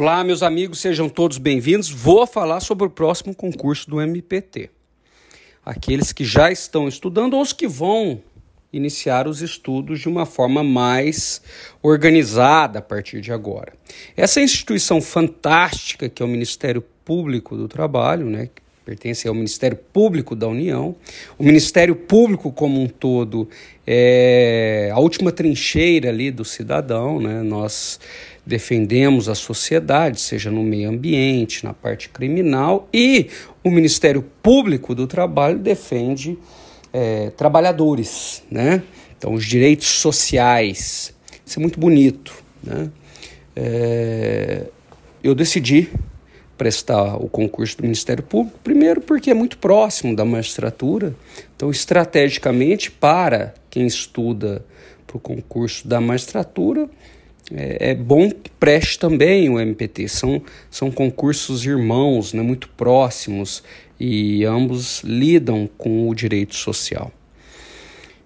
Olá, meus amigos, sejam todos bem-vindos. Vou falar sobre o próximo concurso do MPT. Aqueles que já estão estudando ou os que vão iniciar os estudos de uma forma mais organizada a partir de agora. Essa instituição fantástica que é o Ministério Público do Trabalho, né, pertence ao Ministério Público da União. O Ministério Público como um todo é a última trincheira ali do cidadão, né? Nós defendemos a sociedade, seja no meio ambiente, na parte criminal, e o Ministério Público do Trabalho defende é, trabalhadores, né? Então, os direitos sociais. Isso é muito bonito, né? É, eu decidi prestar o concurso do Ministério Público, primeiro porque é muito próximo da magistratura, então, estrategicamente, para quem estuda para o concurso da magistratura, é, é, bom que preste também o MPT. São, são concursos irmãos, né, muito próximos, e ambos lidam com o direito social.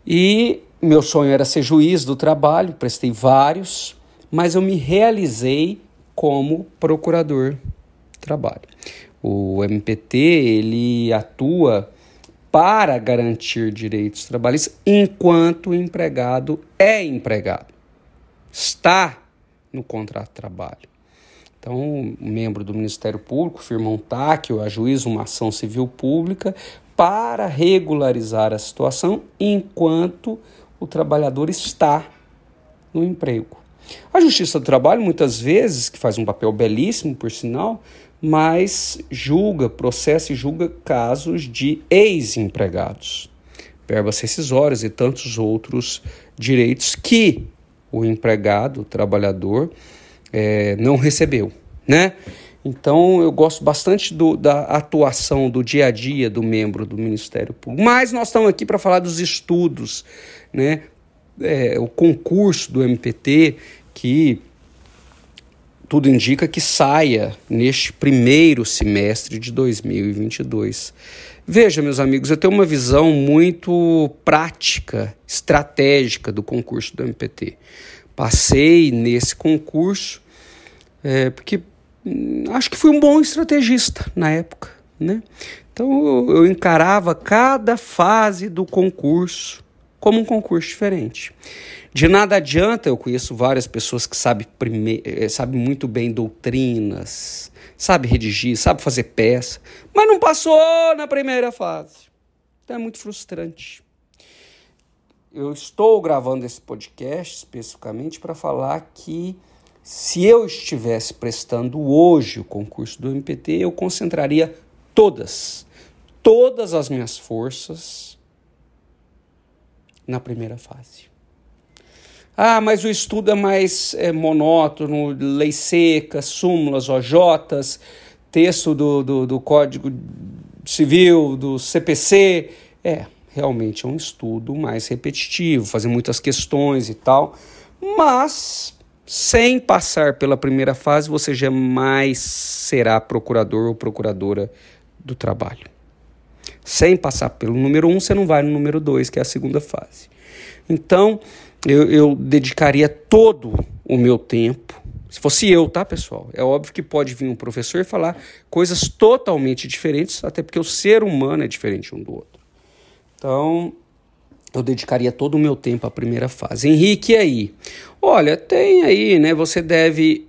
E meu sonho era ser juiz do trabalho, prestei vários, mas eu me realizei como procurador do trabalho. O MPT ele atua para garantir direitos trabalhistas enquanto o empregado é empregado está no contrato de trabalho. Então, um membro do Ministério Público firma um TAC ou ajuiza uma ação civil pública para regularizar a situação enquanto o trabalhador está no emprego. A Justiça do Trabalho, muitas vezes, que faz um papel belíssimo, por sinal, mas julga, processa e julga casos de ex-empregados, verbas rescisórias e tantos outros direitos que o empregado, o trabalhador, é, não recebeu, né? Então eu gosto bastante do, da atuação do dia a dia do membro do Ministério Público. Mas nós estamos aqui para falar dos estudos, né? É, o concurso do MPT que tudo indica que saia neste primeiro semestre de 2022. Veja, meus amigos, eu tenho uma visão muito prática, estratégica do concurso do MPT. Passei nesse concurso é, porque hum, acho que fui um bom estrategista na época, né? Então eu, encarava cada fase do concurso como um concurso diferente. De nada adianta, eu conheço várias pessoas que sabem, prime... Eh, sabem muito bem doutrinas, sabe redigir, sabe fazer peça, mas não passou na primeira fase. Então é muito frustrante. Eu estou gravando esse podcast especificamente para falar que se eu estivesse prestando hoje o concurso do MPT, eu concentraria todas, todas as minhas forças na primeira fase. Ah, mas o estudo é mais é, monótono, lei seca, súmulas, OJs, texto do, do, do Código Civil, do CPC. É, realmente é um estudo mais repetitivo, fazer muitas questões e tal, mas sem passar pela primeira fase, você jamais será procurador ou procuradora do trabalho. Sem passar pelo número um, você não vai no número dois, que é a segunda fase. Então, eu, eu dedicaria todo o meu tempo. Se fosse eu, tá, pessoal? É óbvio que pode vir um professor e falar coisas totalmente diferentes, até porque o ser humano é diferente um do outro. Então, eu dedicaria todo o meu tempo à primeira fase. Henrique, e aí? Olha, tem aí, né? Você deve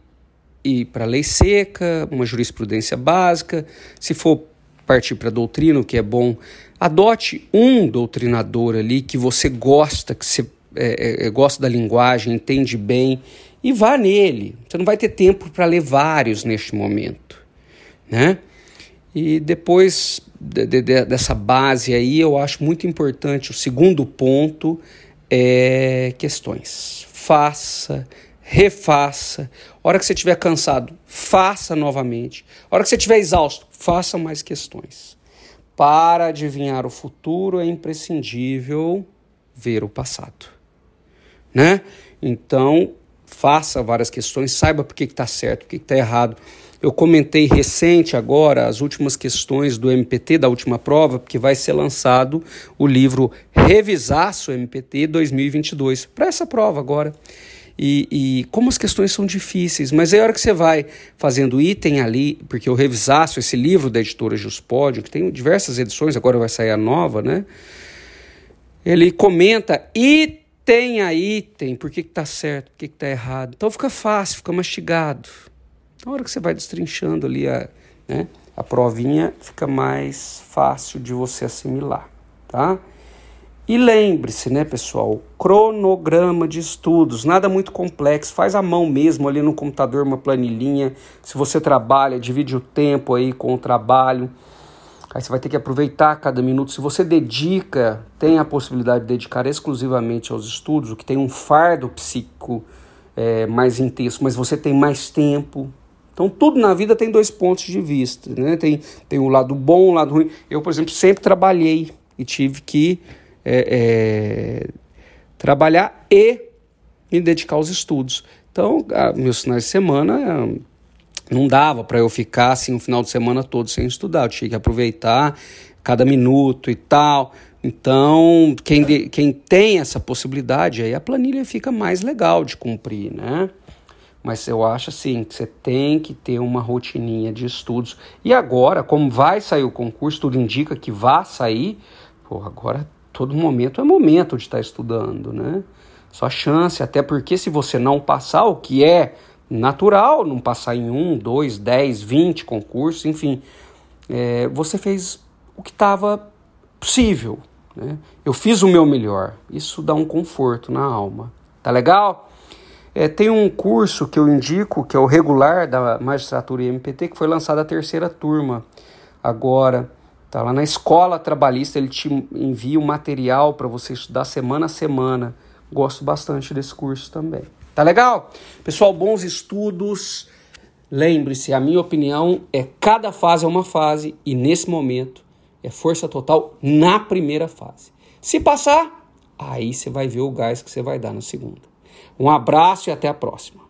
ir para a lei seca, uma jurisprudência básica. Se for partir para doutrina, o que é bom, adote um doutrinador ali que você gosta, que você é, é, gosta da linguagem, entende bem, e vá nele. Você não vai ter tempo para ler vários neste momento, né? E depois de, de, dessa base aí, eu acho muito importante o segundo ponto é questões. Faça, refaça. A hora que você estiver cansado, faça novamente. A hora que você estiver exausto, faça mais questões. Para adivinhar o futuro é imprescindível ver o passado né? Então, faça várias questões, saiba por que está certo, por que está errado. Eu comentei recente agora as últimas questões do MPT da última prova, porque vai ser lançado o livro Revisar o MPT 2022 para essa prova agora. e, e, como as questões são difíceis. Mas aí a hora que você vai fazendo item ali, porque eu revisaço esse livro da editora Juspódio, que tem diversas edições, agora vai sair a nova, né? Ele comenta item a item, por que está certo, por que está errado. Então fica fácil, fica mastigado. Na hora que você vai destrinchando ali a, né, a provinha, fica mais fácil de você assimilar, tá? E lembre-se, né, pessoal, cronograma de estudos, nada muito complexo, faz à mão mesmo ali no computador uma planilhinha. Se você trabalha, divide o tempo aí com o trabalho. Aí você vai ter que aproveitar cada minuto. Se você dedica, tem a possibilidade de dedicar exclusivamente aos estudos, o que tem um fardo psíquico é, mais intenso, mas você tem mais tempo. Então, tudo na vida tem dois pontos de vista. Né? Tem, tem o lado bom, o lado ruim. Eu, por exemplo, sempre trabalhei e tive que é, é, trabalhar e me dedicar aos estudos. Então, meus finais de semana não dava para eu ficar assim o final de semana todo sem estudar. Eu tinha que aproveitar cada minuto e tal. Então, quem, de, quem tem essa possibilidade, aí a planilha fica mais legal de cumprir, né? Mas eu acho assim que você tem que ter uma rotininha de estudos. E agora, como vai sair o concurso, tudo indica que vai sair, pô, agora todo momento é momento de estar estudando, né? Só chance, até porque se você não passar, o que é natural, não passar em um, dois, dez, vinte concursos, enfim, é, você fez o que estava possível. Né? Eu fiz o meu melhor. Isso dá um conforto na alma. Tá legal? É, tem um curso que eu indico, que é o regular da magistratura MPT, que foi lançado a terceira turma agora. Tá lá na escola trabalhista, ele te envia o material para você estudar semana a semana. Gosto bastante desse curso também. Tá legal? Pessoal, bons estudos. Lembre-se, a minha opinião é cada fase é uma fase e nesse momento é força total na primeira fase. Se passar, aí você vai ver o gás que você vai dar na segunda. Um abraço e até a próxima.